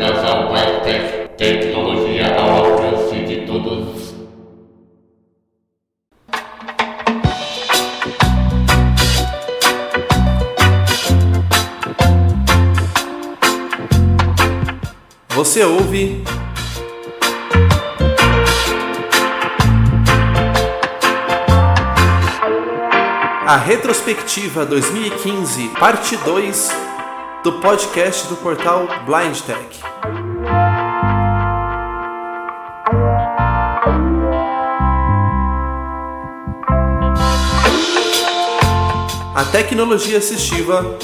Webtech, tecnologia ao alcance de todos. Você ouve. A retrospectiva 2015, parte 2 do podcast do portal Blind Tech. A tecnologia assistiva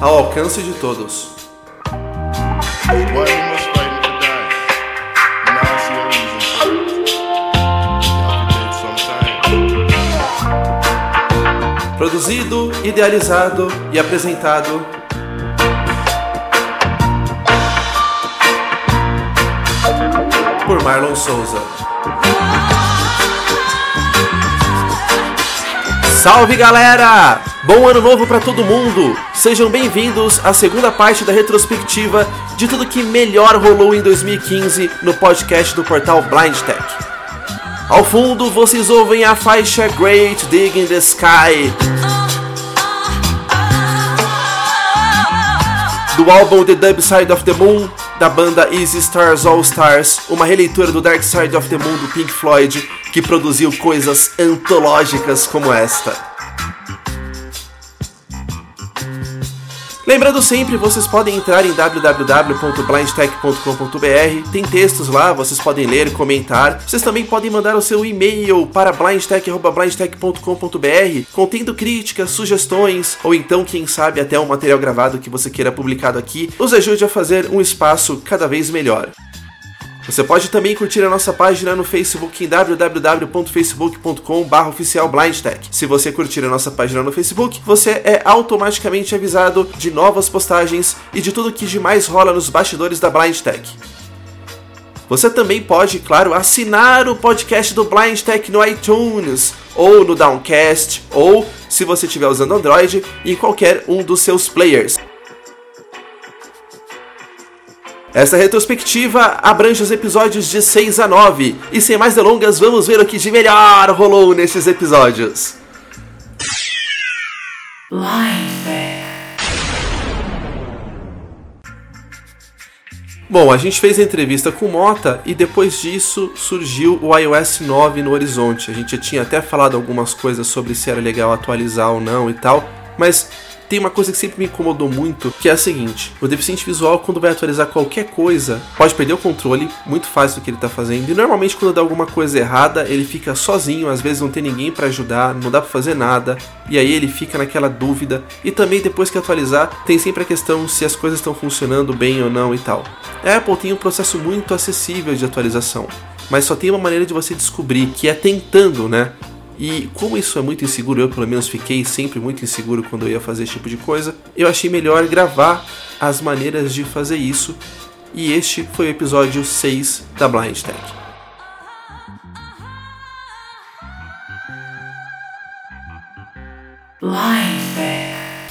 ao alcance de todos. Produzido, idealizado e apresentado por Marlon Souza. Salve galera! Bom ano novo para todo mundo! Sejam bem-vindos à segunda parte da retrospectiva de tudo que melhor rolou em 2015 no podcast do portal Blind Tech. Ao fundo vocês ouvem a faixa Great Dig in the Sky do álbum The Dub Side of the Moon da banda Easy Stars All Stars, uma releitura do Dark Side of the Moon do Pink Floyd que produziu coisas antológicas como esta. Lembrando sempre, vocês podem entrar em www.blindtech.com.br, tem textos lá, vocês podem ler, comentar. Vocês também podem mandar o seu e-mail para blindtech.blindtech.com.br, contendo críticas, sugestões, ou então, quem sabe, até um material gravado que você queira publicado aqui, nos ajude a fazer um espaço cada vez melhor. Você pode também curtir a nossa página no Facebook em www.facebook.com.br oficialblindtech. Se você curtir a nossa página no Facebook, você é automaticamente avisado de novas postagens e de tudo que de mais rola nos bastidores da Blindtech. Você também pode, claro, assinar o podcast do Blind Tech no iTunes, ou no Downcast, ou, se você estiver usando Android, em qualquer um dos seus players. Essa retrospectiva abrange os episódios de 6 a 9, e sem mais delongas, vamos ver o que de melhor rolou nesses episódios. Bom, a gente fez a entrevista com o Mota e depois disso surgiu o iOS 9 no horizonte. A gente já tinha até falado algumas coisas sobre se era legal atualizar ou não e tal, mas tem uma coisa que sempre me incomodou muito, que é a seguinte: o deficiente visual, quando vai atualizar qualquer coisa, pode perder o controle, muito fácil do que ele está fazendo, e normalmente quando dá alguma coisa errada, ele fica sozinho, às vezes não tem ninguém para ajudar, não dá para fazer nada, e aí ele fica naquela dúvida. E também depois que atualizar, tem sempre a questão se as coisas estão funcionando bem ou não e tal. A Apple tem um processo muito acessível de atualização, mas só tem uma maneira de você descobrir, que é tentando, né? E como isso é muito inseguro, eu pelo menos fiquei sempre muito inseguro quando eu ia fazer esse tipo de coisa, eu achei melhor gravar as maneiras de fazer isso. E este foi o episódio 6 da Blind Tech.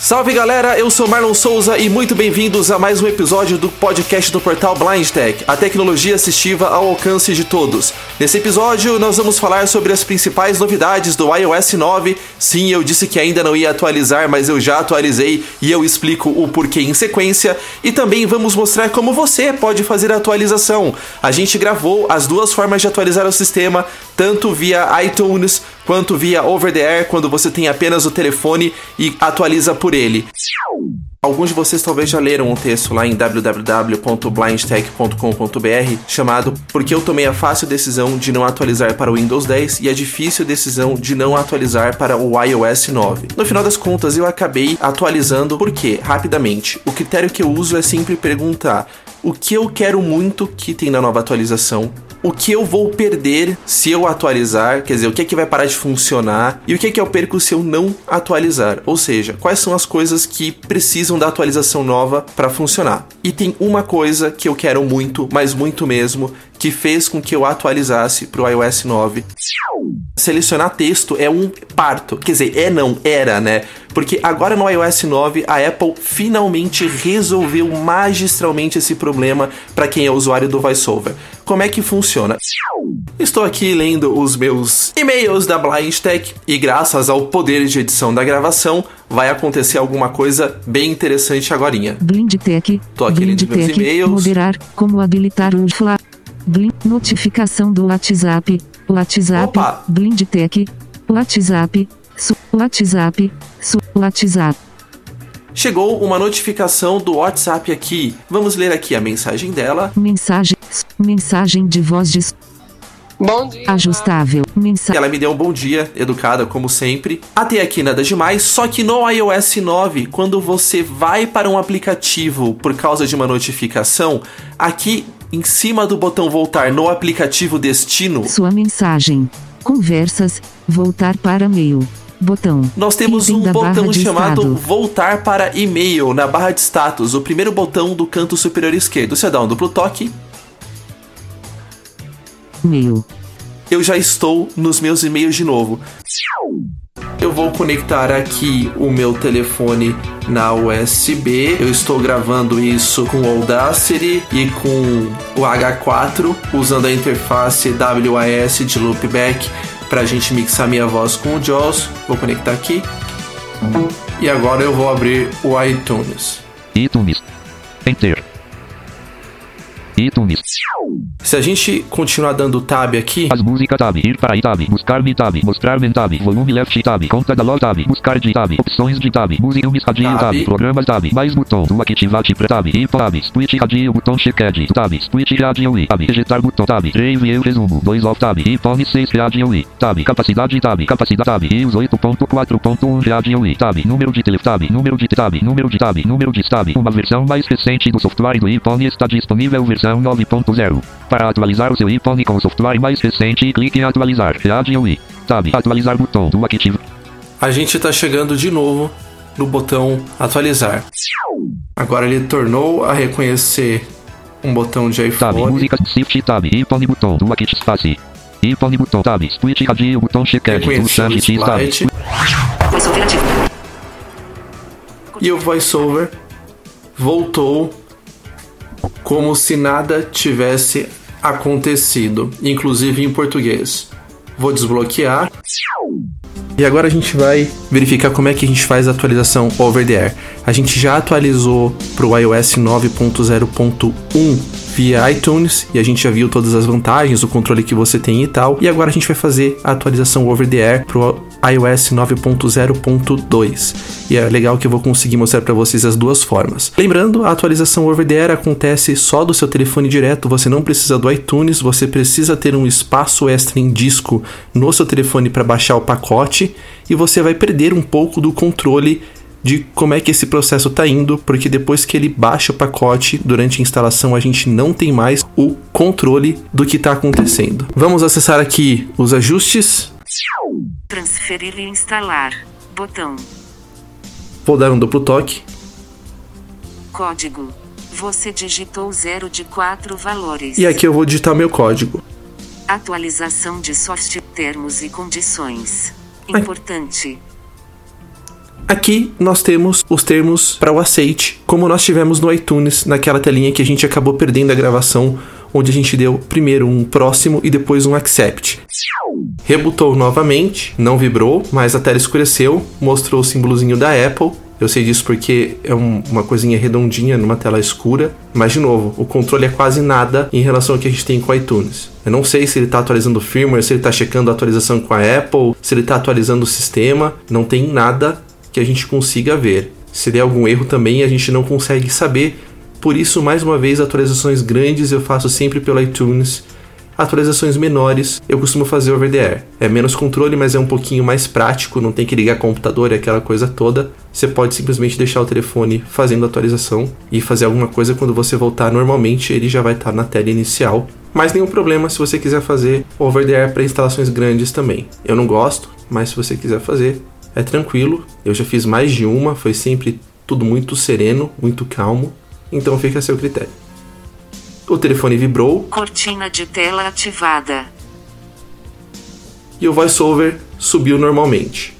Salve galera, eu sou Marlon Souza e muito bem-vindos a mais um episódio do podcast do portal Blind Tech, a tecnologia assistiva ao alcance de todos. Nesse episódio, nós vamos falar sobre as principais novidades do iOS 9. Sim, eu disse que ainda não ia atualizar, mas eu já atualizei e eu explico o porquê em sequência. E também vamos mostrar como você pode fazer a atualização. A gente gravou as duas formas de atualizar o sistema, tanto via iTunes quanto via over the air, quando você tem apenas o telefone e atualiza por ele. Alguns de vocês talvez já leram um texto lá em www.blindtech.com.br chamado Porque eu tomei a fácil decisão de não atualizar para o Windows 10 e a difícil decisão de não atualizar para o iOS 9. No final das contas, eu acabei atualizando porque, rapidamente, o critério que eu uso é sempre perguntar o que eu quero muito que tem na nova atualização, o que eu vou perder se eu atualizar, quer dizer, o que é que vai parar de funcionar e o que é que eu perco se eu não atualizar. Ou seja, quais são as coisas que precisam da atualização nova para funcionar. E tem uma coisa que eu quero muito, mas muito mesmo, que fez com que eu atualizasse para o iOS 9. Selecionar texto é um parto, quer dizer, é não, era, né? Porque agora no iOS 9 a Apple finalmente resolveu magistralmente esse problema para quem é usuário do VoiceOver. Como é que funciona? Estou aqui lendo os meus e-mails da Blind Tech e graças ao poder de edição da gravação vai acontecer alguma coisa bem interessante agora. Blind Tech. Tô aqui Blind lendo meus e-mails. Moderar. Como habilitar o Fla. Blind. Notificação do WhatsApp. WhatsApp. Opa. Blind Tech. WhatsApp. Su, WhatsApp. Su, WhatsApp. Chegou uma notificação do WhatsApp aqui. Vamos ler aqui a mensagem dela. Mensagem. Mensagem de voz de Bom dia. ajustável. Mensagem. Ela me deu um bom dia, educada como sempre. Até aqui nada demais, só que no iOS 9, quando você vai para um aplicativo por causa de uma notificação, aqui em cima do botão voltar no aplicativo destino, Sua mensagem. Conversas. Voltar para mail. Botão. nós temos Item um botão chamado estado. voltar para e-mail na barra de status, o primeiro botão do canto superior esquerdo. Você dá um duplo toque, Mail. eu já estou nos meus e-mails de novo. Eu vou conectar aqui o meu telefone na USB. Eu estou gravando isso com o Audacity e com o H4, usando a interface WAS de Loopback para a gente mixar minha voz com o JAWS. Vou conectar aqui. E agora eu vou abrir o iTunes. iTunes. Enter. iTunes. Se a gente continuar dando tab aqui, As músicas tab. Ir para aí tab. Buscar-me tab. Mostrar-me tab. Volume left tab. Conta da loja tab. Buscar de tab. Opções de tab. Música um radinho Tab. Programas tab. Mais botão. Do Activate pre tab. E tab. Split radinho botão checked. Tab. Split radinho i. Tab. Ejetar botão tab. 3 eu resumo. 2 off tab. E fone 6 radinho i. Tab. Capacidade tab. Capacidade tab. E os 8.4.1 radinho i. Tab. Número de telefone tab. Número de tab. Número de tab. Número de tab. Uma versão mais recente do software do iPhone está disponível versão 9.0. Para atualizar o seu iPhone com o software mais recente, clique em atualizar. Radio i. Tab. Atualizar botão do Active. a gente está chegando de novo no botão atualizar. Agora ele tornou a reconhecer um botão de Tab. iPhone. Músicas. Shift Tab. iPhone botão do Active Space. iPhone botão Tab. Split radio botão checked. Do Samit Tab. Splite. E o VoiceOver voltou como se nada tivesse acontecido, inclusive em português. Vou desbloquear. E agora a gente vai verificar como é que a gente faz a atualização over the air. A gente já atualizou para o iOS 9.0.1 via iTunes e a gente já viu todas as vantagens, o controle que você tem e tal. E agora a gente vai fazer a atualização over the air para o iOS 9.0.2. E é legal que eu vou conseguir mostrar para vocês as duas formas. Lembrando, a atualização over the air acontece só do seu telefone direto, você não precisa do iTunes, você precisa ter um espaço extra em disco no seu telefone para baixar o pacote e você vai perder um pouco do controle de como é que esse processo está indo, porque depois que ele baixa o pacote durante a instalação, a gente não tem mais o controle do que está acontecendo. Vamos acessar aqui os ajustes. Transferir e instalar. Botão. Vou dar um duplo toque. Código. Você digitou 0 de 4 valores. E aqui eu vou digitar meu código. Atualização de software termos e condições. Importante. Aqui nós temos os termos para o aceite, como nós tivemos no iTunes, naquela telinha que a gente acabou perdendo a gravação, onde a gente deu primeiro um próximo e depois um accept. Rebutou novamente, não vibrou, mas a tela escureceu, mostrou o símbolozinho da Apple. Eu sei disso porque é um- uma coisinha redondinha numa tela escura. Mas, de novo, o controle é quase nada em relação ao que a gente tem com o iTunes. Eu não sei se ele está atualizando o firmware, se ele está checando a atualização com a Apple, se ele está atualizando o sistema. Não tem nada que a gente consiga ver. Se der algum erro também, a gente não consegue saber. Por isso, mais uma vez, atualizações grandes eu faço sempre pelo iTunes. Atualizações menores eu costumo fazer over the air. É menos controle, mas é um pouquinho mais prático, não tem que ligar computador e aquela coisa toda. Você pode simplesmente deixar o telefone fazendo a atualização e fazer alguma coisa quando você voltar normalmente, ele já vai estar na tela inicial. Mas nenhum problema se você quiser fazer over the air para instalações grandes também. Eu não gosto, mas se você quiser fazer, é tranquilo. Eu já fiz mais de uma, foi sempre tudo muito sereno, muito calmo. Então fica a seu critério. O telefone vibrou Cortina de tela ativada. e o voiceover subiu normalmente.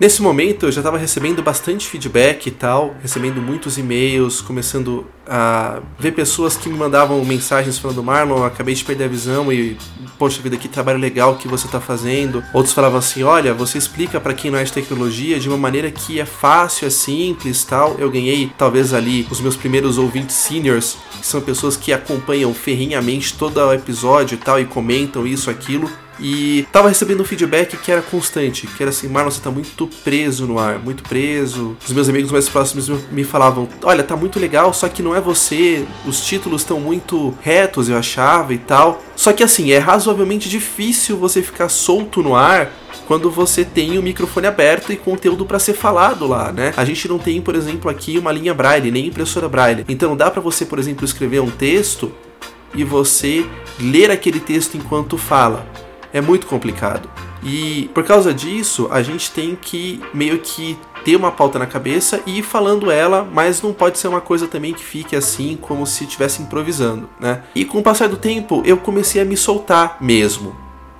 Nesse momento eu já estava recebendo bastante feedback e tal, recebendo muitos e-mails, começando a ver pessoas que me mandavam mensagens falando: Marlon, acabei de perder a visão e, poxa vida, que trabalho legal que você está fazendo. Outros falavam assim: olha, você explica para quem não é de tecnologia de uma maneira que é fácil, é simples tal. Eu ganhei talvez ali os meus primeiros ouvintes seniors, que são pessoas que acompanham ferrinhamente todo o episódio e tal e comentam isso, aquilo. E tava recebendo um feedback que era constante, que era assim, Marlon, você tá muito preso no ar, muito preso. Os meus amigos mais próximos me falavam, olha, tá muito legal, só que não é você, os títulos estão muito retos, eu achava e tal. Só que assim, é razoavelmente difícil você ficar solto no ar quando você tem o microfone aberto e conteúdo para ser falado lá, né? A gente não tem, por exemplo, aqui uma linha braille, nem impressora braille. Então dá para você, por exemplo, escrever um texto e você ler aquele texto enquanto fala é muito complicado. E por causa disso, a gente tem que meio que ter uma pauta na cabeça e ir falando ela, mas não pode ser uma coisa também que fique assim como se estivesse improvisando, né? E com o passar do tempo, eu comecei a me soltar mesmo.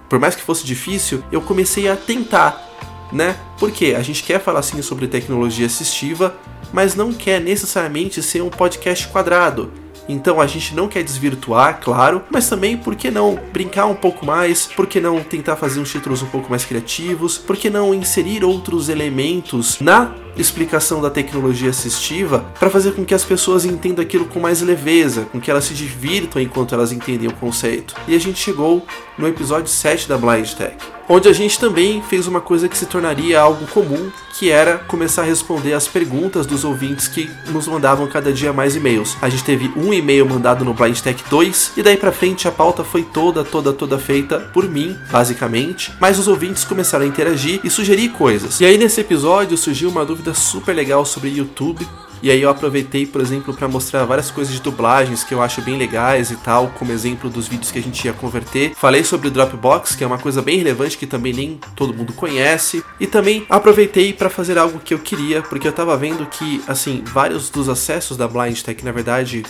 Por mais que fosse difícil, eu comecei a tentar, né? Porque a gente quer falar assim sobre tecnologia assistiva, mas não quer necessariamente ser um podcast quadrado. Então a gente não quer desvirtuar, claro, mas também por que não brincar um pouco mais? Por que não tentar fazer uns títulos um pouco mais criativos? Por que não inserir outros elementos na explicação da tecnologia assistiva para fazer com que as pessoas entendam aquilo com mais leveza, com que elas se divirtam enquanto elas entendem o conceito. E a gente chegou no episódio 7 da Blind Tech, onde a gente também fez uma coisa que se tornaria algo comum, que era começar a responder as perguntas dos ouvintes que nos mandavam cada dia mais e-mails. A gente teve um e-mail mandado no Blind Tech 2 e daí para frente a pauta foi toda, toda, toda feita por mim, basicamente, mas os ouvintes começaram a interagir e sugerir coisas. E aí nesse episódio surgiu uma dúvida super legal sobre YouTube e aí eu aproveitei, por exemplo, para mostrar várias coisas de dublagens que eu acho bem legais e tal, como exemplo dos vídeos que a gente ia converter. Falei sobre o Dropbox, que é uma coisa bem relevante que também nem todo mundo conhece, e também aproveitei para fazer algo que eu queria, porque eu tava vendo que, assim, vários dos acessos da Blind Tech, na verdade,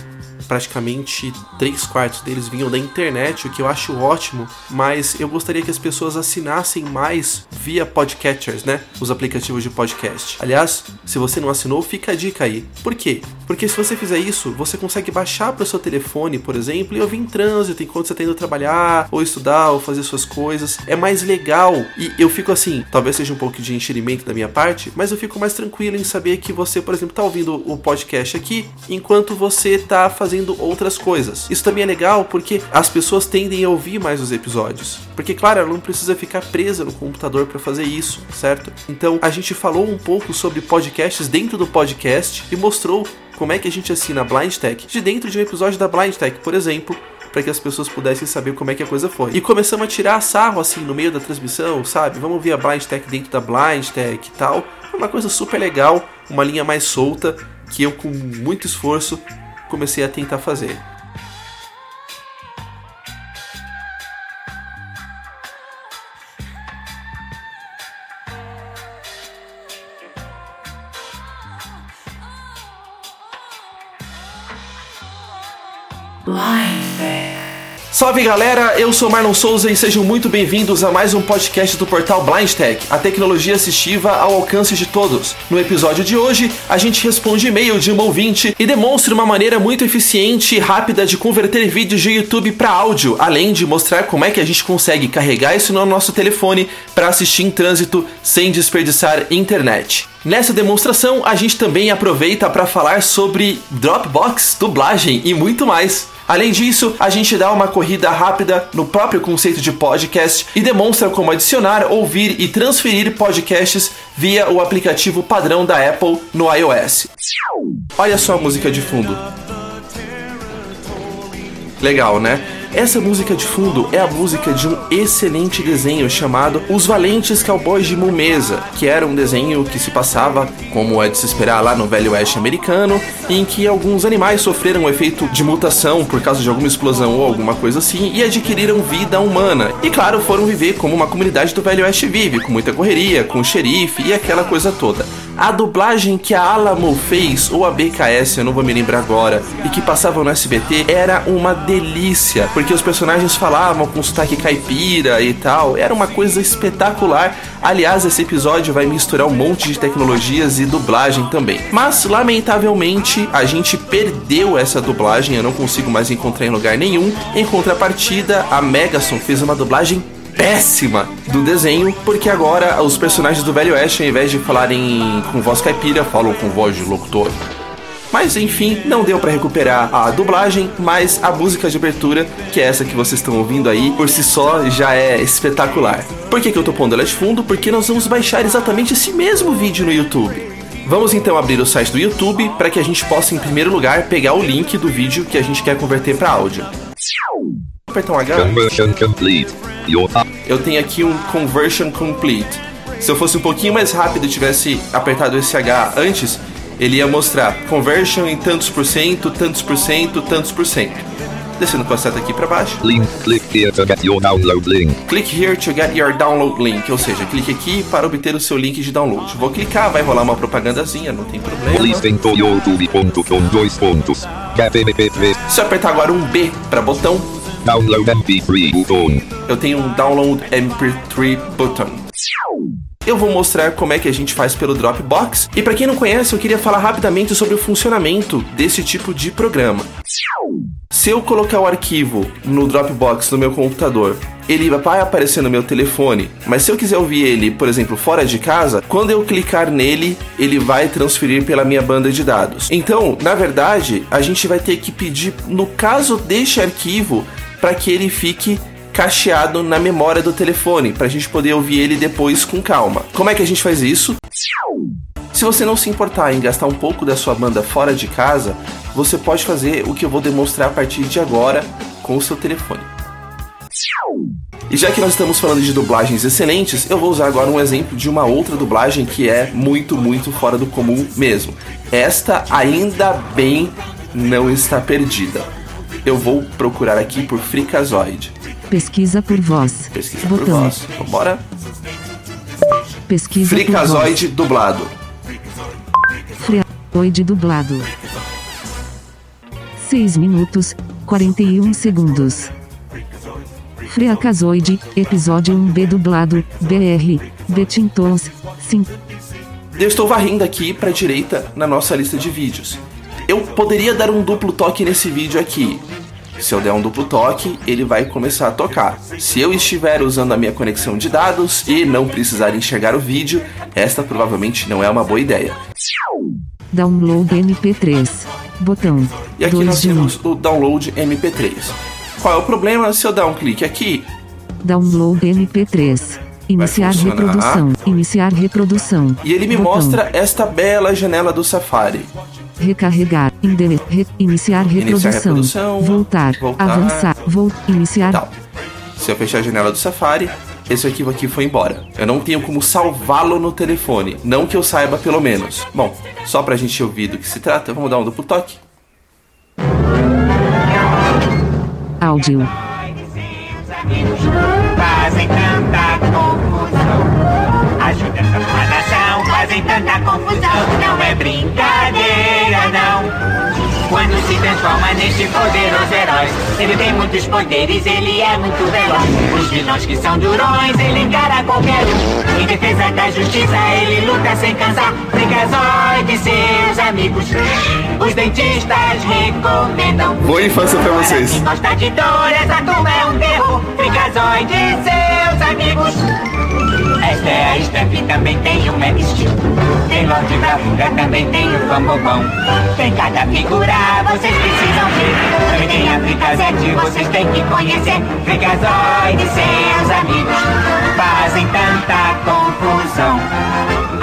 praticamente três quartos deles vinham da internet, o que eu acho ótimo, mas eu gostaria que as pessoas assinassem mais via podcatchers, né? Os aplicativos de podcast. Aliás, se você não assinou, fica a dica aí. Por quê? Porque se você fizer isso, você consegue baixar para o seu telefone, por exemplo, e ouvir em trânsito enquanto você está indo trabalhar, ou estudar, ou fazer suas coisas. É mais legal. E eu fico assim, talvez seja um pouco de enxerimento da minha parte, mas eu fico mais tranquilo em saber que você, por exemplo, está ouvindo o podcast aqui enquanto você está fazendo fazendo outras coisas. Isso também é legal porque as pessoas tendem a ouvir mais os episódios. Porque, claro, ela não precisa ficar presa no computador para fazer isso, certo? Então, a gente falou um pouco sobre podcasts dentro do podcast e mostrou como é que a gente assina a Blind Tech de dentro de um episódio da Blind Tech, por exemplo, para que as pessoas pudessem saber como é que a coisa foi. E começamos a tirar sarro assim no meio da transmissão, sabe? Vamos ver a Blind Tech dentro da Blind Tech e tal. Uma coisa super legal, uma linha mais solta que eu com muito esforço comecei a tentar fazer. Salve galera, eu sou Marlon Souza e sejam muito bem-vindos a mais um podcast do portal Blind Tech, a tecnologia assistiva ao alcance de todos. No episódio de hoje, a gente responde e-mail de um ouvinte e demonstra uma maneira muito eficiente e rápida de converter vídeos de YouTube para áudio, além de mostrar como é que a gente consegue carregar isso no nosso telefone para assistir em trânsito sem desperdiçar internet. Nessa demonstração, a gente também aproveita para falar sobre Dropbox, dublagem e muito mais. Além disso, a gente dá uma corrida rápida no próprio conceito de podcast e demonstra como adicionar, ouvir e transferir podcasts via o aplicativo padrão da Apple no iOS. Olha só a música de fundo. Legal, né? Essa música de fundo é a música de um excelente desenho chamado Os Valentes Cowboys de Mumesa, que era um desenho que se passava, como é de se esperar lá no Velho Oeste americano, em que alguns animais sofreram um efeito de mutação por causa de alguma explosão ou alguma coisa assim e adquiriram vida humana. E claro, foram viver como uma comunidade do Velho Oeste vive, com muita correria, com xerife e aquela coisa toda. A dublagem que a Alamo fez, ou a BKS, eu não vou me lembrar agora, e que passava no SBT, era uma delícia, porque os personagens falavam com sotaque caipira e tal, era uma coisa espetacular. Aliás, esse episódio vai misturar um monte de tecnologias e dublagem também. Mas, lamentavelmente, a gente perdeu essa dublagem, eu não consigo mais encontrar em lugar nenhum. Em contrapartida, a Megason fez uma dublagem péssima do desenho, porque agora os personagens do Velho Oeste, ao invés de falarem com voz caipira, falam com voz de locutor. Mas enfim, não deu pra recuperar a dublagem, mas a música de abertura, que é essa que vocês estão ouvindo aí, por si só já é espetacular. Por que, que eu tô pondo ela de fundo? Porque nós vamos baixar exatamente esse mesmo vídeo no YouTube. Vamos então abrir o site do YouTube para que a gente possa, em primeiro lugar, pegar o link do vídeo que a gente quer converter para áudio. Apertar um H. Conversion complete. Eu tenho aqui um conversion complete. Se eu fosse um pouquinho mais rápido e tivesse apertado esse H antes, ele ia mostrar conversion em tantos por cento, tantos por cento, tantos por cento. Descendo com a seta aqui para baixo. link. Click here to get your download link. Click here to get your download link, ou seja, clique aqui para obter o seu link de download. Vou clicar, vai rolar uma propagandazinha, não tem problema. Listen to youtube.com dois pontos. Get MP3. Se eu apertar agora um B para botão, Download MP3 button. eu tenho um download MP3 button. Eu vou mostrar como é que a gente faz pelo Dropbox. E para quem não conhece, eu queria falar rapidamente sobre o funcionamento desse tipo de programa. Se eu colocar o arquivo no Dropbox no meu computador, ele vai aparecer no meu telefone, mas se eu quiser ouvir ele, por exemplo, fora de casa, quando eu clicar nele, ele vai transferir pela minha banda de dados. Então, na verdade, a gente vai ter que pedir, no caso deste arquivo, para que ele fique cacheado na memória do telefone, para a gente poder ouvir ele depois com calma. Como é que a gente faz isso? Se você não se importar em gastar um pouco da sua banda fora de casa, você pode fazer o que eu vou demonstrar a partir de agora com o seu telefone. E já que nós estamos falando de dublagens excelentes, eu vou usar agora um exemplo de uma outra dublagem que é muito, muito fora do comum mesmo. Esta ainda bem não está perdida. Eu vou procurar aqui por Fricazoid. Pesquisa por voz. Pesquisa por Botão. voz. Vambora? Pesquisa por. Fricazoid dublado. Freazoide dublado. 6 minutos, 41 segundos. Freacazoide, episódio 1B dublado, BR, Betintons, 5. Eu estou varrendo aqui para a direita na nossa lista de vídeos. Eu poderia dar um duplo toque nesse vídeo aqui. Se eu der um duplo toque, ele vai começar a tocar. Se eu estiver usando a minha conexão de dados e não precisar enxergar o vídeo, esta provavelmente não é uma boa ideia. Download MP3. Botão. E aqui 2 nós de 1. temos o download MP3. Qual é o problema? Se eu dar um clique aqui, Download MP3. Iniciar reprodução. Iniciar reprodução. e ele me Botão. mostra esta bela janela do Safari. Recarregar. Endele, re, iniciar reprodução. reprodução, Voltar. voltar. Avançar. Vol, iniciar. Tal. Se eu fechar a janela do Safari, esse arquivo aqui foi embora. Eu não tenho como salvá-lo no telefone. Não que eu saiba, pelo menos. Bom, só pra gente ouvir do que se trata, vamos dar um duplo toque. Áudio. fazem tanta fazem tanta confusão. Não é brincadeira, não. Quando se transforma neste poderoso herói, ele tem muitos poderes, ele é muito veloz. Os vilões que são durões, ele encara qualquer um. Em defesa da justiça, ele luta sem cansar. Freakazoid e seus amigos, os dentistas recomendam. Boa infância pra vocês. Quem gosta de dor, essa turma é um terror. Freakazoid e seus amigos. Esta é a Steph, também tem o Max Steel. Tem Lorde Bravura, também tem o Bambobão. Tem cada figura, vocês precisam ver. Também tem a Fricazete, vocês têm que conhecer. Freakazoid e seus amigos fazem tanta confusão.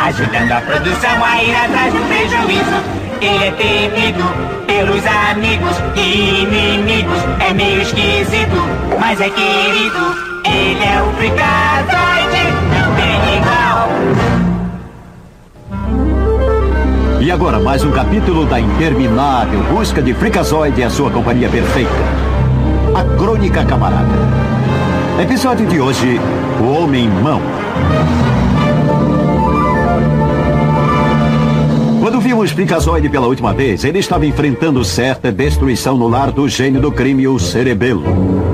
Ajudando a produção a ir atrás do prejuízo. Ele é temido pelos amigos e inimigos. É meio esquisito, mas é querido. Ele é o Freakazoid, E agora mais um capítulo da interminável busca de Freakazoid e a sua companhia perfeita. A Crônica Camarada. Episódio de hoje, o Homem-Mão. Quando vimos Freakazoid pela última vez, ele estava enfrentando certa destruição no lar do gênio do crime, o Cerebelo.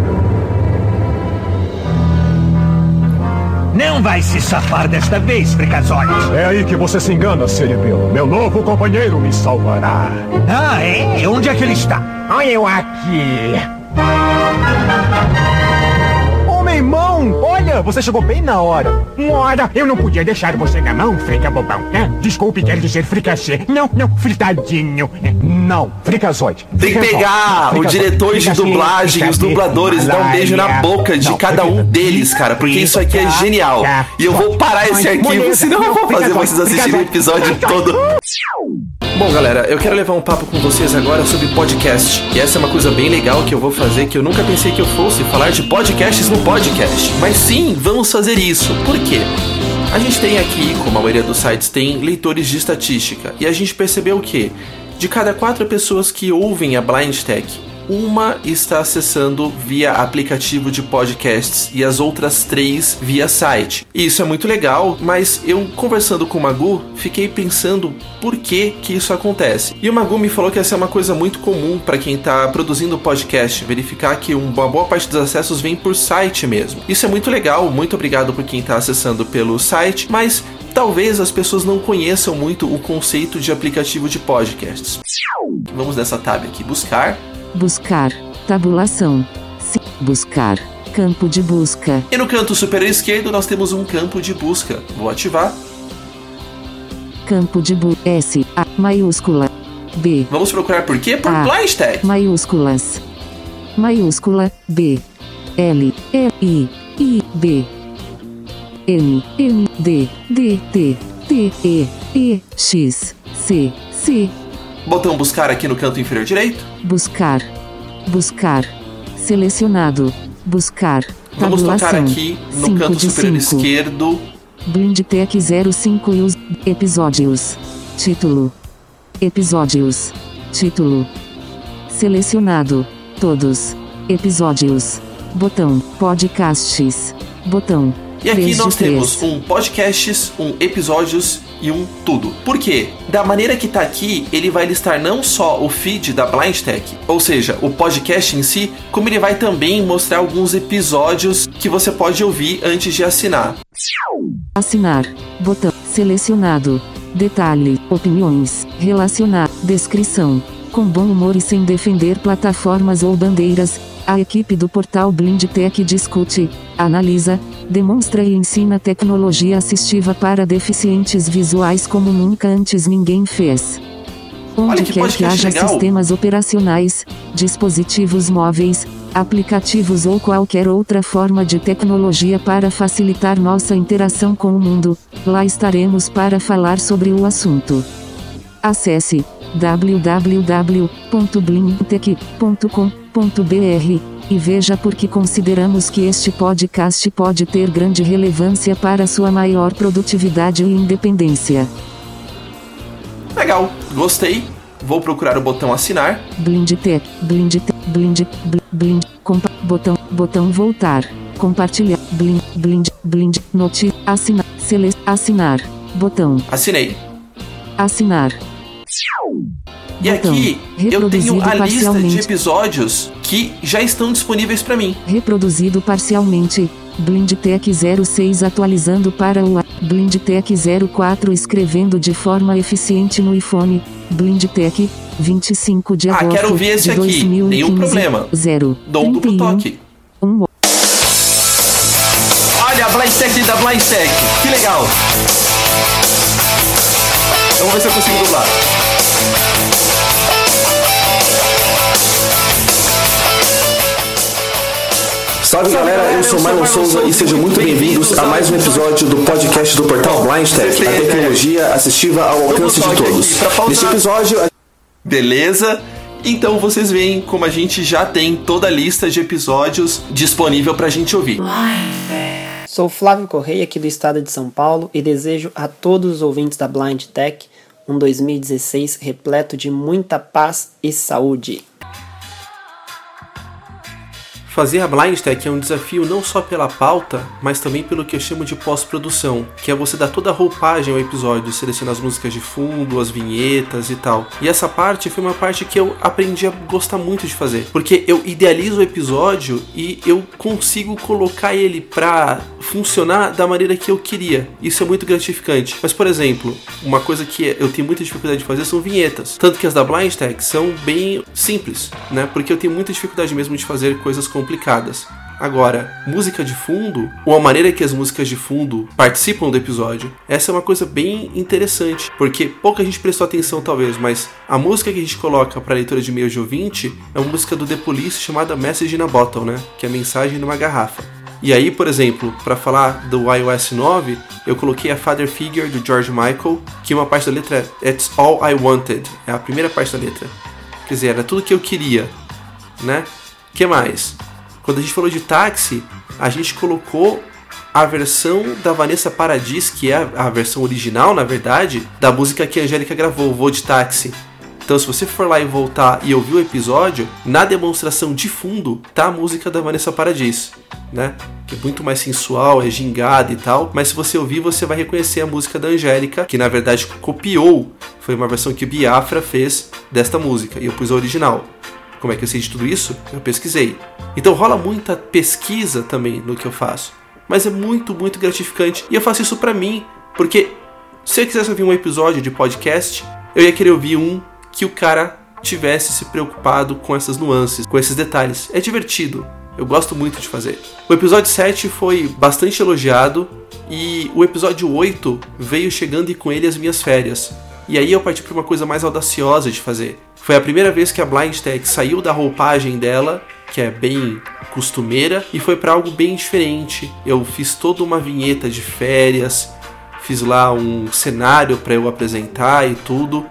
Não vai se safar desta vez, Freakazoid. É aí que você se engana, Cerebelo. Meu novo companheiro me salvará. Ah, é? Onde é que ele está? Olha eu aqui. Irmão, olha, você chegou bem na hora. Ora, eu não podia deixar você na mão, frica bobão. né? Desculpe, quero dizer fricassê. Não, não, fritadinho. Não, fricazoide. Tem que Fricazoide. pegar o Fricazoide. diretor de Fricassê, dublagem, os fricassê, dubladores, e dar um beijo na boca de Não, cada um deles, cara, porque isso aqui é genial. E eu vou parar esse arquivo, senão eu vou fazer Fricazoide, vocês assistirem o fricazoide. episódio todo. Bom, galera, eu quero levar um papo com vocês agora sobre podcast. E essa é uma coisa bem legal que eu vou fazer que eu nunca pensei que eu fosse falar de podcasts no podcast. Mas sim, vamos fazer isso. Por quê? A gente tem aqui, como a maioria dos sites tem, leitores de estatística. E a gente percebeu que de cada quatro pessoas que ouvem a Blind Tech, uma está acessando via aplicativo de podcasts e as outras três via site. E isso é muito legal, mas eu conversando com o Magu, fiquei pensando por que que isso acontece. E o Magu me falou que essa é uma coisa muito comum para quem está produzindo podcast, verificar que uma boa parte dos acessos vem por site mesmo. Isso é muito legal, muito obrigado por quem está acessando pelo site, mas talvez as pessoas não conheçam muito o conceito de aplicativo de podcasts. Vamos nessa tab aqui, buscar. Buscar. Tabulação. Se buscar. Campo de busca. E no canto superior esquerdo nós temos um campo de busca. Vou ativar. Campo de bu S. A. Maiúscula. B. Vamos procurar por quê? Por A. Blind Tech. Maiúsculas. Maiúscula. B. L. E. I. I. B. N. N. D. D. T. T. E. E. X. C. C. Botão buscar aqui no canto inferior direito. Buscar. Buscar. Selecionado. Buscar. Vamos Tabulação. tocar aqui no Cinco canto superior cinco. esquerdo. Blindtech 05 e os episódios. Título. Episódios. Título. Selecionado. Todos. Episódios. Botão. Podcasts. Botão. E aqui nós temos um podcasts, um episódios e um tudo. Por quê? Da maneira que tá aqui, ele vai listar não só o feed da Blind Tech, ou seja, o podcast em si, como ele vai também mostrar alguns episódios que você pode ouvir antes de assinar. Assinar. Botão. Selecionado. Detalhe. Opiniões. Relacionar. Descrição. Com bom humor e sem defender plataformas ou bandeiras, a equipe do portal Blindtech discute, analisa, demonstra e ensina tecnologia assistiva para deficientes visuais como nunca antes ninguém fez. Onde que quer que haja legal. sistemas operacionais, dispositivos móveis, aplicativos ou qualquer outra forma de tecnologia para facilitar nossa interação com o mundo, lá estaremos para falar sobre o assunto. Acesse www.blindtech.com.br e veja por que consideramos que este podcast pode ter grande relevância para sua maior produtividade e independência. Legal, gostei. Vou procurar o botão assinar. Blindtech, Blindtech, Blind, Blind, Blind, compa, botão, botão voltar, compartilhar, Blind, Blind, Blind, noti, assinar, sele, assinar, botão, Assinei. assinar. E Botão. aqui eu tenho a lista de episódios que já estão disponíveis para mim. Reproduzido parcialmente. Blindtech 06 atualizando para o. Blindtech 04 escrevendo de forma eficiente no iPhone. Blindtech 25 de Ah, agosto quero ver esse aqui. 2015. Nenhum problema. 0. Dou um duplo toque. Um. Olha a Blind Tech da Blind Tech. Que legal. Vamos ver se eu consigo dublar. Salve galera, eu sou Marlon Souza e sejam muito bem-vindos a mais um episódio do podcast do portal Blind Tech, a tecnologia assistiva ao alcance de todos. Neste episódio. Beleza? Então vocês veem como a gente já tem toda a lista de episódios disponível pra gente ouvir. Sou Flávio Correia, aqui do estado de São Paulo, e desejo a todos os ouvintes da Blind Tech um 2016 repleto de muita paz e saúde. Fazer a Blind Tech é um desafio não só pela pauta, mas também pelo que eu chamo de pós-produção, que é você dar toda a roupagem ao episódio, selecionar as músicas de fundo, as vinhetas e tal. E essa parte foi uma parte que eu aprendi a gostar muito de fazer, porque eu idealizo o episódio e eu consigo colocar ele pra funcionar da maneira que eu queria. Isso é muito gratificante. Mas, por exemplo, uma coisa que eu tenho muita dificuldade de fazer são vinhetas. Tanto que as da Blind Tech são bem simples, né? Porque eu tenho muita dificuldade mesmo de fazer coisas complicadas. Agora, música de fundo, ou a maneira que as músicas de fundo participam do episódio, essa é uma coisa bem interessante, porque pouca gente prestou atenção talvez, mas a música que a gente coloca para leitura de e-mail de ouvinte é uma música do The Police chamada Message in a Bottle, né? Que é mensagem numa garrafa. E aí, por exemplo, para falar do iOS 9, eu coloquei a Father Figure do George Michael, que uma parte da letra é It's All I Wanted, é a primeira parte da letra. Quer dizer, era tudo que eu queria, né? que mais? Quando a gente falou de táxi, a gente colocou a versão da Vanessa Paradis, que é a, versão original, na verdade, da música que a Angélica gravou, Voo de Táxi. Então, se você for lá e voltar e ouvir o episódio, na demonstração de fundo tá a música da Vanessa Paradis, né? Que é muito mais sensual, é gingada e tal. Mas se você ouvir, você vai reconhecer a música da Angélica, que na verdade copiou. Foi uma versão que o Biafra fez desta música e eu pus a original. Como é que eu sei de tudo isso? Eu pesquisei. Então rola muita pesquisa também no que eu faço. Mas é muito, muito gratificante. E eu faço isso pra mim, porque se eu quisesse ouvir um episódio de podcast, eu ia querer ouvir um que o cara tivesse se preocupado com essas nuances, com esses detalhes. É divertido. Eu gosto muito de fazer. O episódio 7 foi bastante elogiado e o episódio 8 veio chegando e com ele as minhas férias. E aí eu parti para uma coisa mais audaciosa de fazer. Foi a primeira vez que a Blind Tech saiu da roupagem dela, que é bem costumeira, e foi para algo bem diferente. Eu fiz toda uma vinheta de férias, fiz lá um cenário para eu apresentar e tudo.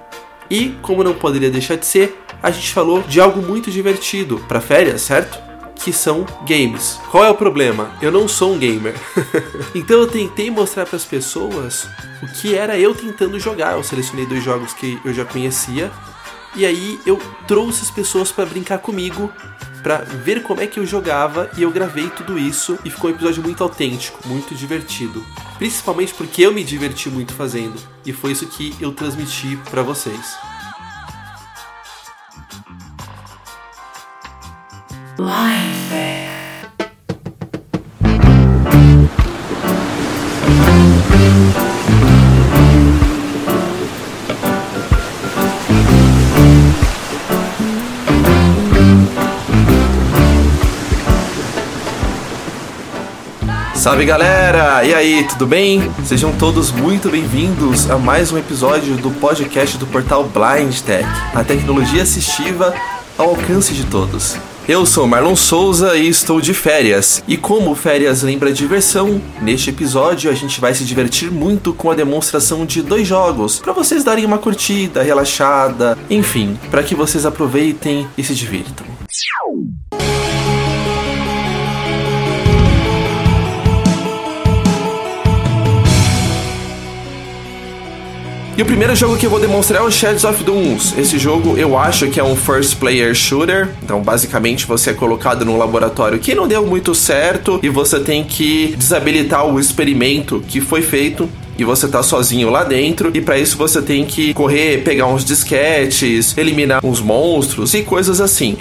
E como não poderia deixar de ser, a gente falou de algo muito divertido para férias, certo? Que são games. Qual é o problema? Eu não sou um gamer. então eu tentei mostrar para as pessoas o que era eu tentando jogar. Eu selecionei dois jogos que eu já conhecia e aí eu trouxe as pessoas para brincar comigo, para ver como é que eu jogava e eu gravei tudo isso e ficou um episódio muito autêntico, muito divertido. Principalmente porque eu me diverti muito fazendo e foi isso que eu transmiti para vocês. Salve galera! E aí, tudo bem? Sejam todos muito bem-vindos a mais um episódio do podcast do portal Blind Tech, a tecnologia assistiva ao alcance de todos. Eu sou Marlon Souza e estou de férias. E como férias lembra diversão, neste episódio a gente vai se divertir muito com a demonstração de dois jogos, para vocês darem uma curtida, relaxada, enfim, para que vocês aproveitem e se divirtam. E o primeiro jogo que eu vou demonstrar é o Shadows of Dooms. Esse jogo eu acho que é um first player shooter. Então, basicamente, você é colocado num laboratório que não deu muito certo e você tem que desabilitar o experimento que foi feito e você tá sozinho lá dentro e para isso você tem que correr, pegar uns disquetes, eliminar uns monstros e coisas assim.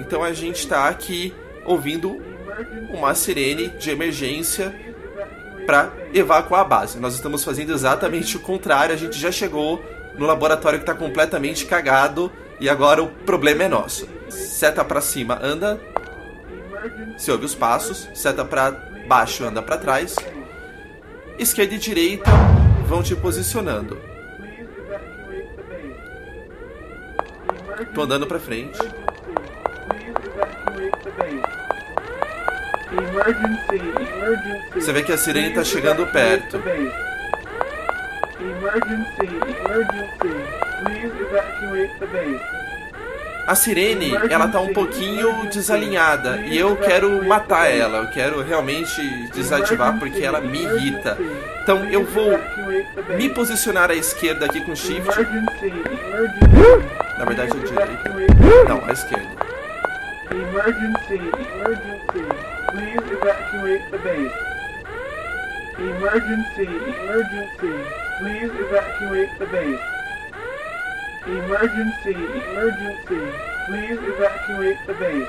Então a gente tá aqui ouvindo uma sirene de emergência para evacuar a base. Nós estamos fazendo exatamente o contrário, a gente já chegou no laboratório que está completamente cagado e agora o problema é nosso. Seta para cima, anda. Você ouve os passos. Seta para baixo, anda para trás. Esquerda e direita vão te posicionando. Tô andando para frente. Você vê que a sirene está chegando perto. A sirene, ela tá um pouquinho desalinhada e eu quero matar ela, eu quero realmente desativar porque ela me irrita. Então eu vou me posicionar à esquerda aqui com shift. Na verdade, à direita. Não, à esquerda. Emergency, emergency. Please evacuate the base. Emergency, emergency. Please evacuate the base. Emergency, emergency. Please evacuate the base.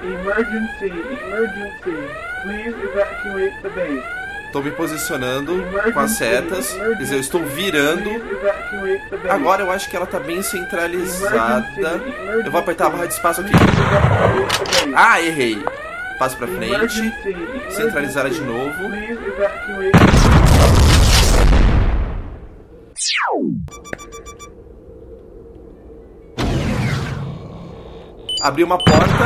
Emergency, emergency. Please evacuate the base. Tô me posicionando com as setas, quer dizer, eu estou virando. Agora eu acho que ela tá bem centralizada. Eu vou apertar a barra de espaço aqui. Ah, errei. Passo pra frente. Centralizar de novo. Abri uma porta.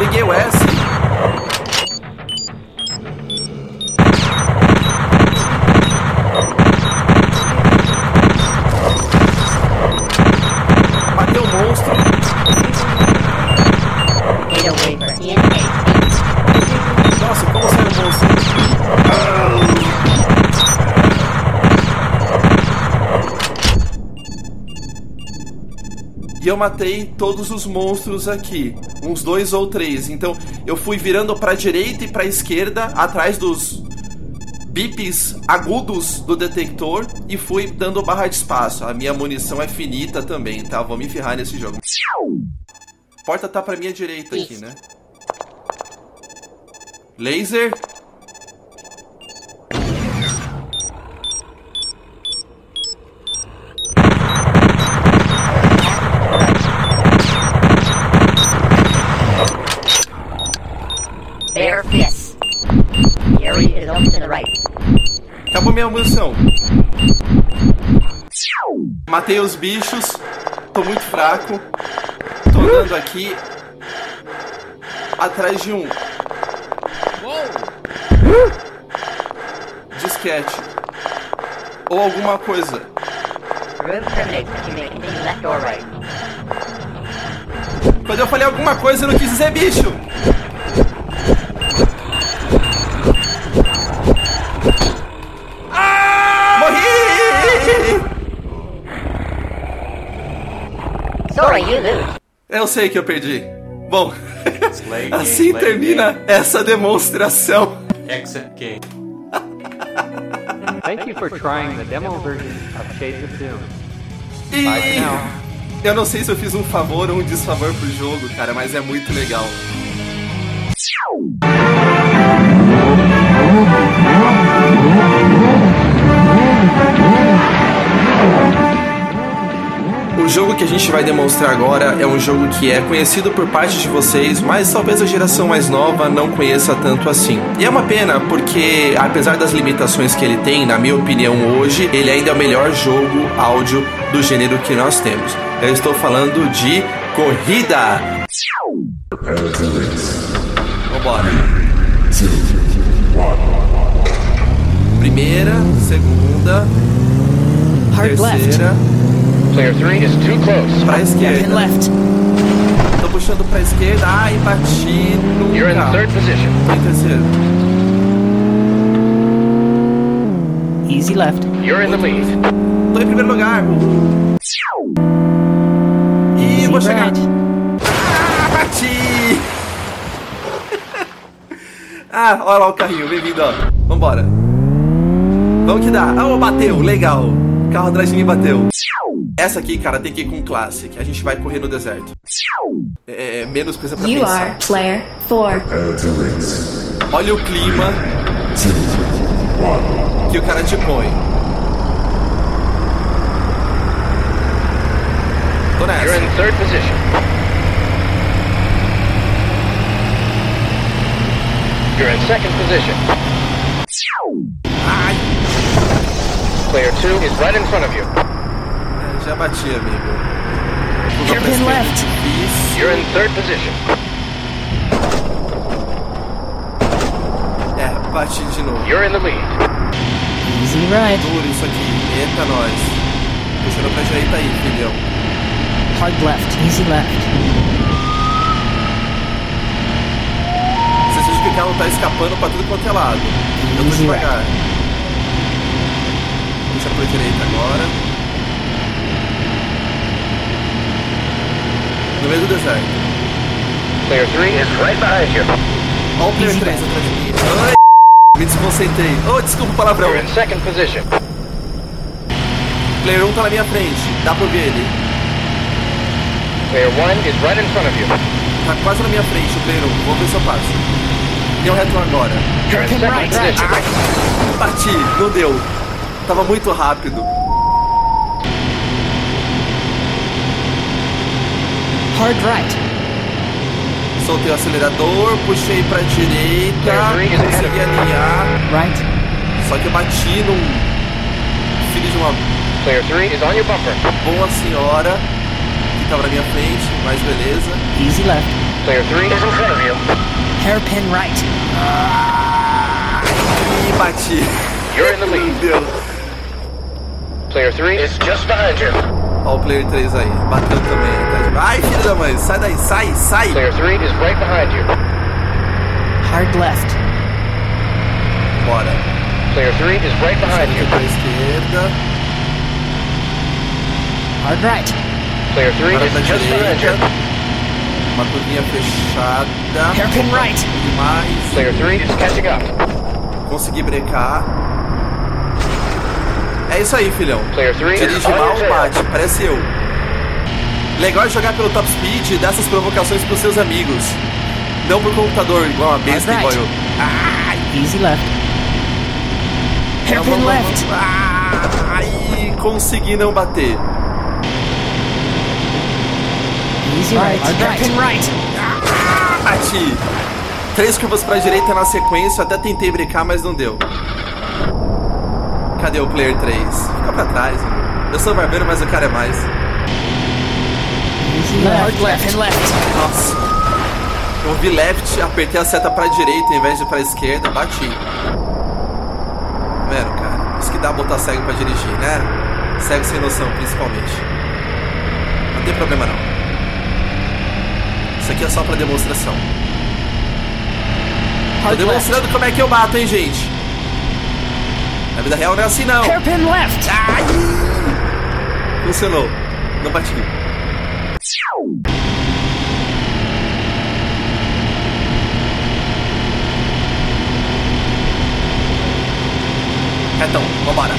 Liguei o S. E eu matei todos os monstros aqui, uns dois ou três. Então eu fui virando pra direita e pra esquerda, atrás dos bips agudos do detector e fui dando barra de espaço. A minha munição é finita também, tá? Vou me ferrar nesse jogo. Porta tá pra minha direita aqui, né? Laser. Minha munição. Matei os bichos. Tô muito fraco. Tô andando aqui. Atrás de um. Disquete. Ou alguma coisa. Quando eu falei alguma coisa, eu não quis dizer bicho. Sorry, you lose. Eu sei que eu perdi. Bom, assim termina essa demonstração. Exit game. Thank you for trying the demo version of Shades of Doom. E eu não sei se eu fiz um favor ou um desfavor pro jogo, cara, mas é muito legal. Jogo que a gente vai demonstrar agora é um jogo que é conhecido por parte de vocês, mas talvez a geração mais nova não conheça tanto assim. E é uma pena porque, apesar das limitações que ele tem, na minha opinião hoje, ele ainda é o melhor jogo áudio do gênero que nós temos. Eu estou falando de corrida. Vambora. Primeira, segunda, terceira. Pra esquerda. left. Tô puxando pra esquerda. Ai, bati no. You're in carro. third position. Tô em terceiro. Easy left. You're in the lead. Tô em primeiro lugar. Ih, vou chegar. Ah, bati! ah, olha lá o carrinho. Bem-vindo, ó. Vambora. Vamos que dá. Ah, bateu. Legal. O carro atrás de mim bateu. Essa aqui, cara, tem que ir com Classic. A gente vai correr no deserto. É, menos coisa pra You pensar. are player four. Olha o clima que o cara te põe. Tô nessa. You're in third position. You're in second position. Player 2 is right in front of you. Já bati, amigo. Hairpin left. Isso. You're in third position. É, bati de novo. You're in the lead. Easy ride. Duro isso aqui. Eita, nós. Puxando pra direita aí, filhão. Hard left. Easy left. Você sente que o carro tá escapando pra tudo quanto é lado. Eu tô devagar. Puxa pra direita agora. No meio do deserto. Player 3 is right behind you. Olha o player 3 atrás de mim. Ai, me desconcentrei. Oh, desculpa o palavrão. You're in second position. Player 1 tá na minha frente. Dá pra ver ele. Player 1 is right in front of you. Tá quase na minha frente o player 1. Vamos ver se eu passo. Deu reto agora. You're in second position. Bati, não deu. Tava muito rápido. Hard right. Soltei o acelerador, puxei pra direita, consegui alinhar. Right. Só que eu bati num filho de uma Player 3 is on your bumper. boa senhora que tava na minha frente, mas beleza. Easy left. Player 3 is in front of you. Hairpin right. E bati. You're in the lead. Meu Deus. Player 3 is just behind you. Ó o player 3 aí, bateu também. mim. Ai, filho da mãe, sai daí, sai, sai. Player 3 is right behind you. Hard left. Bora. Player 3 is right behind you. Pra esquerda. Hard right. Player 3 Agora is just behind you. direita. Uma curvinha fechada. Hairpin right. Demais. Player 3 is catching up. Consegui brecar. É isso aí, filhão. Player 3 is Dirige mal, bate, parece eu. Legal é jogar pelo top speed e dar essas provocações pros seus amigos. Não pro computador, igual uma besta, Right. igual eu. Ai, Easy left. Hairpin left. Ai, consegui não bater. Easy right. Hairpin right. Bati. Três curvas pra direita na sequência, até tentei brecar, mas não deu. Cadê o player 3? Fica pra trás, mano. Eu sou barbeiro, mas o cara é mais. Left. Left. Left. Nossa. Eu vi left, apertei a seta pra direita em vez de pra esquerda, bati. Vendo, cara? Isso que dá botar cego pra dirigir, né? Cego sem noção, principalmente. Não tem problema não. Isso aqui é só pra demonstração. Tô demonstrando como é que eu bato, hein, gente? Na vida real não é assim, não. Hairpin left. Ai! Funcionou. Não bati. Retão, vambora.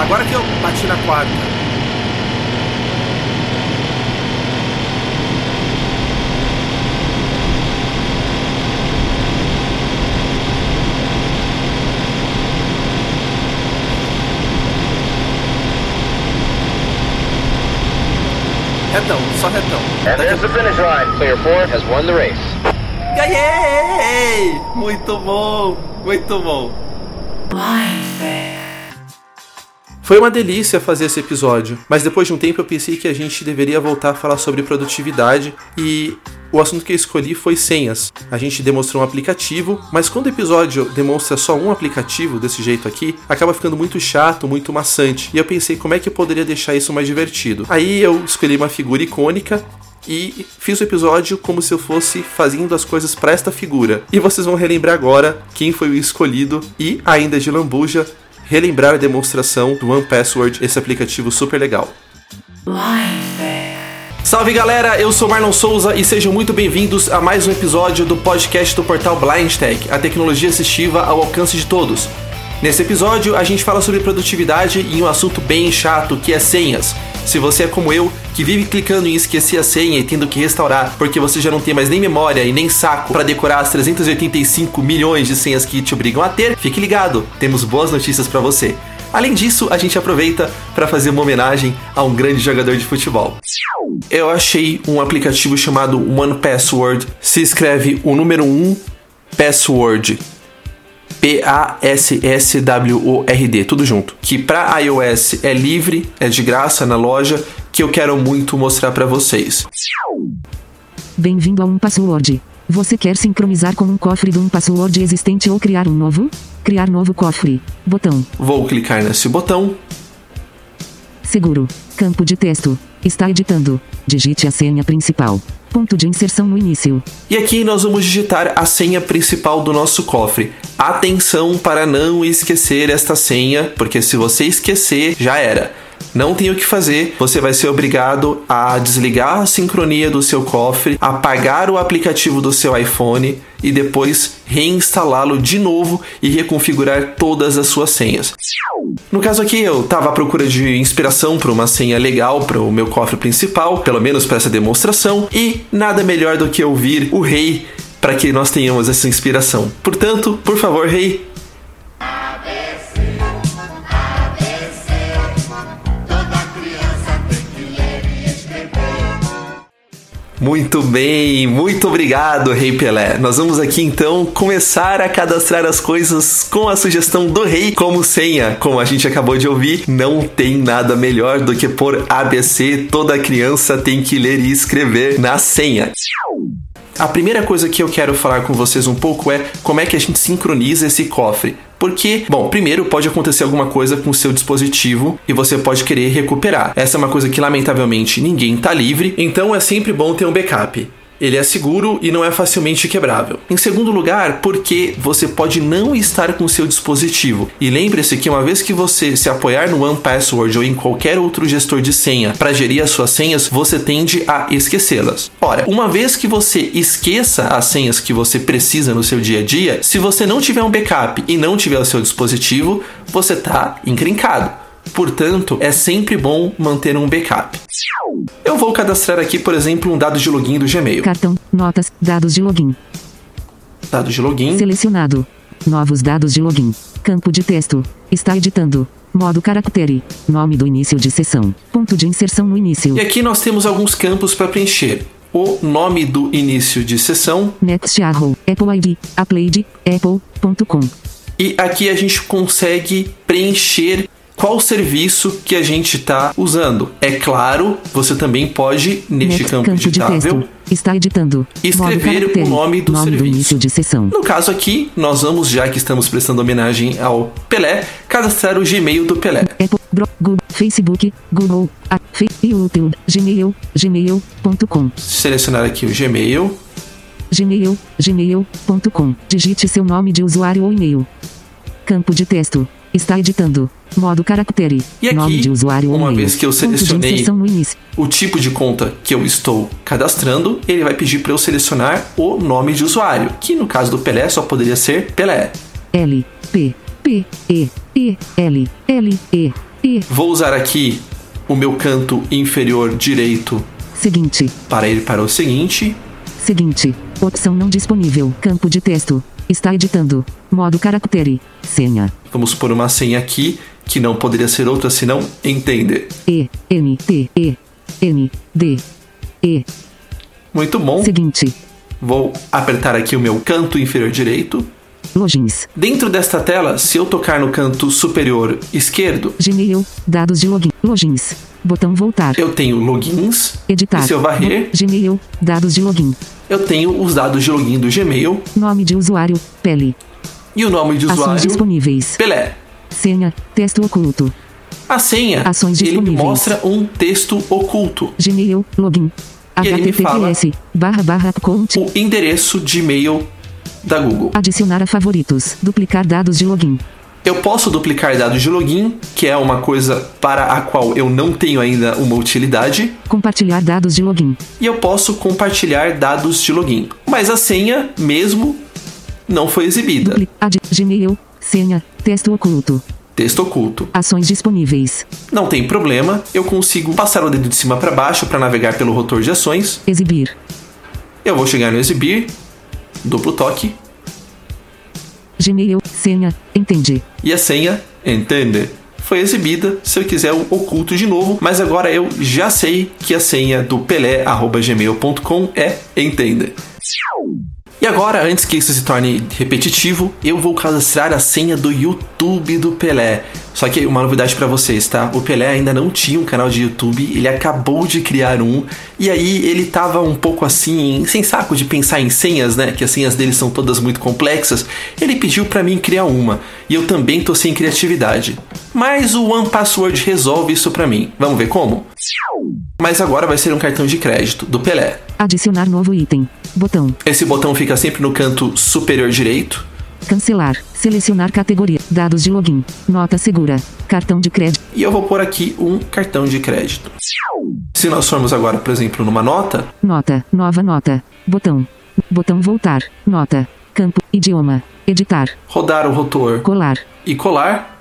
Agora que eu bati na quarta. Retão, só retão. And there's the finish line. Player 4 has won the race. Ganhei! Muito bom, muito bom. Foi uma delícia fazer esse episódio, mas depois de um tempo eu pensei que a gente deveria voltar a falar sobre produtividade e o assunto que eu escolhi foi senhas. A gente demonstrou um aplicativo, mas quando o episódio demonstra só um aplicativo desse jeito aqui, acaba ficando muito chato, muito maçante. E eu pensei como é que eu poderia deixar isso mais divertido. Aí eu escolhi uma figura icônica e fiz o episódio como se eu fosse fazendo as coisas para esta figura. E vocês vão relembrar agora quem foi o escolhido e, ainda de lambuja, relembrar a demonstração do One Password, esse aplicativo super legal. Salve galera, eu sou Marlon Souza e sejam muito bem-vindos a mais um episódio do podcast do portal Blind Tech, a tecnologia assistiva ao alcance de todos. Nesse episódio, a gente fala sobre produtividade e um assunto bem chato que é senhas. Se você é como eu, que vive clicando em esquecer a senha e tendo que restaurar porque você já não tem mais nem memória e nem saco para decorar as 385 milhões de senhas que te obrigam a ter, fique ligado, temos boas notícias para você. Além disso, a gente aproveita para fazer uma homenagem a um grande jogador de futebol. Eu achei um aplicativo chamado One Password. Se escreve o número 1 Password. P-A-S-S-W-O-R-D, tudo junto. Que para iOS é livre, é de graça na loja, que eu quero muito mostrar para vocês. Bem-vindo a um password. Você quer sincronizar com um cofre de um password existente ou criar um novo? Criar novo cofre. Botão. Vou clicar nesse botão. Seguro. Campo de texto. Está editando. Digite a senha principal. Ponto de inserção no início. E aqui nós vamos digitar a senha principal do nosso cofre. Atenção para não esquecer esta senha, porque se você esquecer, já era. Não tem o que fazer, você vai ser obrigado a desligar a sincronia do seu cofre, apagar o aplicativo do seu iPhone e depois reinstalá-lo de novo e reconfigurar todas as suas senhas. No caso aqui, eu estava à procura de inspiração para uma senha legal para o meu cofre principal, pelo menos para essa demonstração, e nada melhor do que ouvir o rei para que nós tenhamos essa inspiração. Portanto, por favor, rei, Muito bem, muito obrigado, Rei Pelé. Nós vamos aqui então começar a cadastrar as coisas com a sugestão do Rei como senha. Como a gente acabou de ouvir, não tem nada melhor do que pôr ABC. Toda criança tem que ler e escrever na senha. A primeira coisa que eu quero falar com vocês um pouco é como é que a gente sincroniza esse cofre. Porque, bom, primeiro pode acontecer alguma coisa com o seu dispositivo e você pode querer recuperar. Essa é uma coisa que lamentavelmente ninguém tá livre, então é sempre bom ter um backup. Ele é seguro e não é facilmente quebrável. Em segundo lugar, porque você pode não estar com seu dispositivo. E lembre-se que uma vez que você se apoiar no OnePassword ou em qualquer outro gestor de senha para gerir as suas senhas, você tende a esquecê-las. Ora, uma vez que você esqueça as senhas que você precisa no seu dia a dia, se você não tiver um backup e não tiver o seu dispositivo, você está encrencado. Portanto, é sempre bom manter um backup. Eu vou cadastrar aqui, por exemplo, um dado de login do Gmail. Cartão, notas, dados de login. Dados de login. Selecionado. Novos dados de login. Campo de texto. Está editando. Modo caractere. Nome do início de sessão. Ponto de inserção no início. E aqui nós temos alguns campos para preencher. O nome do início de sessão. Next. Apple ID. Applaid. Apple.com. E aqui a gente consegue preencher qual serviço que a gente está usando. É claro, você também pode, neste Next campo campo de editável, texto. Está editando. Escrever o nome do Nome do serviço. início de sessão. No caso aqui, nós vamos, já que estamos prestando homenagem ao Pelé, cadastrar o Gmail do Pelé. Apple, Google, Facebook, Google, YouTube, Gmail, gmail.com, Selecionar aqui o Gmail. Gmail, gmail.com. Digite seu nome de usuário ou e-mail. Campo de texto. Está editando. Modo caractere. E aqui, nome de usuário uma vez que eu selecionei o tipo de conta que eu estou cadastrando, ele vai pedir para eu selecionar o nome de usuário, que no caso do Pelé só poderia ser Pelé. L, P, P, E, E, L, L, E, E. Vou usar aqui o meu canto inferior direito Seguinte. para ir para o seguinte. Seguinte. Opção não disponível. Campo de texto. Está editando. Modo caractere. Senha. Vamos pôr uma senha aqui que não poderia ser outra senão entender. E, N, T, E, N, D, E. Muito bom. Seguinte. Vou apertar aqui o meu canto inferior direito. Logins. Dentro desta tela, se eu tocar no canto superior esquerdo, Gmail. Dados de login. Logins. Botão voltar. eu tenho logins. Editar. E se eu varrer, Gmail. Dados de login. eu tenho os dados de login do Gmail Nome de usuário. Pele. e o nome de Ações usuário disponíveis. Pelé. Senha. Texto oculto. A senha, Ações ele me mostra um texto oculto. Gmail. Login. E ele me fala. Barra barra conte. o endereço de e-mail da Google. Adicionar a favoritos. Duplicar dados de login. Eu posso duplicar dados de login, que é uma coisa para a qual eu não tenho ainda uma utilidade, Compartilhar dados de login. e eu posso compartilhar dados de login. Mas a senha mesmo não foi exibida. Dupli- Ad, Gmail. Senha. Texto oculto. Texto oculto. Ações disponíveis. Não tem problema, eu consigo passar o dedo de cima para baixo para navegar pelo rotor de ações. Exibir. Eu vou chegar no exibir, duplo toque Gmail. Senha. Entende. e a senha, entende? Foi exibida. Se eu quiser, eu oculto de novo, mas agora eu já sei que a senha do pelé@gmail.com é entende. E agora, antes que isso se torne repetitivo, eu vou cadastrar a senha do YouTube do Pelé. Só que uma novidade pra vocês, tá? O Pelé ainda não tinha um canal de YouTube, ele acabou de criar um, e aí ele tava um pouco assim, sem saco de pensar em senhas, né? Que as senhas dele são todas muito complexas. Ele pediu pra mim criar uma, e eu também tô sem criatividade. Mas o One Password resolve isso pra mim. Vamos ver como? Mas agora vai ser um cartão de crédito do Pelé. Adicionar novo item. Botão. Esse botão fica sempre no canto superior direito. Cancelar. Selecionar categoria. Dados de login. Nota segura. Cartão de crédito. E eu vou pôr aqui um cartão de crédito. Se nós formos agora, por exemplo, numa nota, Nota. Nova nota. Botão. Botão voltar. Nota. Campo. Idioma. Editar. rodar o rotor Colar. e colar,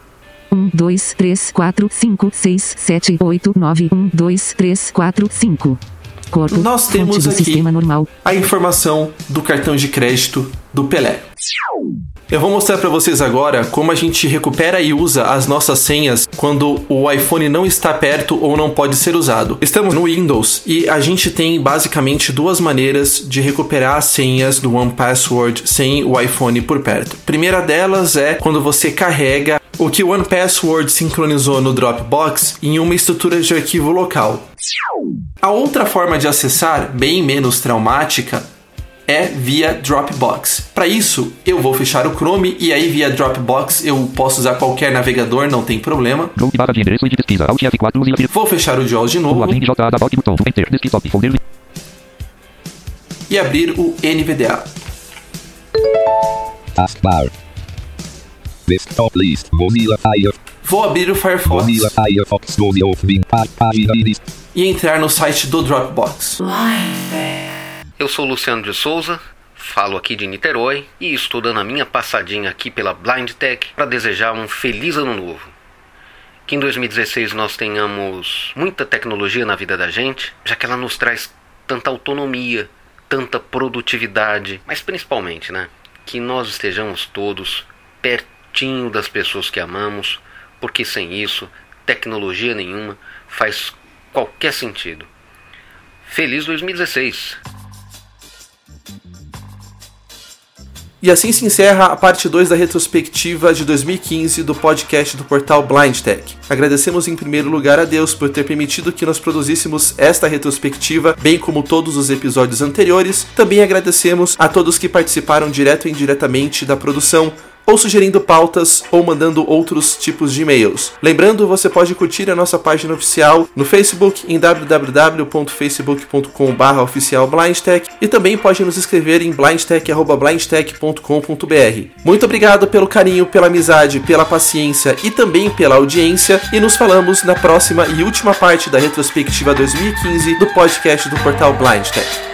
1, 2, 3, 4, 5, 6, 7, 8, 9, 1, 2, 3, 4, 5. Corpo. Nós temos aqui- a informação do cartão de crédito do Pelé. Eu vou mostrar para vocês agora como a gente recupera e usa as nossas senhas quando o iPhone não está perto ou não pode ser usado. Estamos no Windows e a gente tem basicamente duas maneiras de recuperar as senhas do One Password sem o iPhone por perto. Primeira delas é quando você carrega o que o One Password sincronizou no Dropbox em uma estrutura de arquivo local. A outra forma de acessar, bem menos traumática, é via Dropbox. Para isso, eu vou fechar o Chrome e aí via Dropbox eu posso usar qualquer navegador, não tem problema. Root barra de endereço de pesquisa. Alt F4 use a Vou fechar o JAWS de novo e abrir o NVDA. Taskbar. Desktop list. Mozilla Firefox. Vou abrir o Firefox Mozilla Firefox 12 of Vim. Pá- Página iris. e entrar no site do Dropbox. Eu sou Luciano de Souza, falo aqui de Niterói e estou dando a minha passadinha aqui pela Blind Tech para desejar um feliz ano novo. Que em 2016 nós tenhamos muita tecnologia na vida da gente, já que ela nos traz tanta autonomia, tanta produtividade, mas principalmente, né, que nós estejamos todos pertinho das pessoas que amamos, porque sem isso, tecnologia nenhuma faz qualquer sentido. Feliz 2016! E assim se encerra a parte 2 da retrospectiva de 2015 do podcast do portal Blind Tech. Agradecemos em primeiro lugar a Deus por ter permitido que nós produzíssemos esta retrospectiva, bem como todos os episódios anteriores. Também agradecemos a todos que participaram direto ou indiretamente da produção, ou sugerindo pautas ou mandando outros tipos de e-mails. Lembrando, você pode curtir a nossa página oficial no Facebook em www.facebook.com/oficialblindtech e também pode nos escrever em blindtech@blindtech.com.br. Muito obrigado pelo carinho, pela amizade, pela paciência e também pela audiência e nos falamos na próxima e última parte da retrospectiva 2015 do podcast do portal Blind Tech.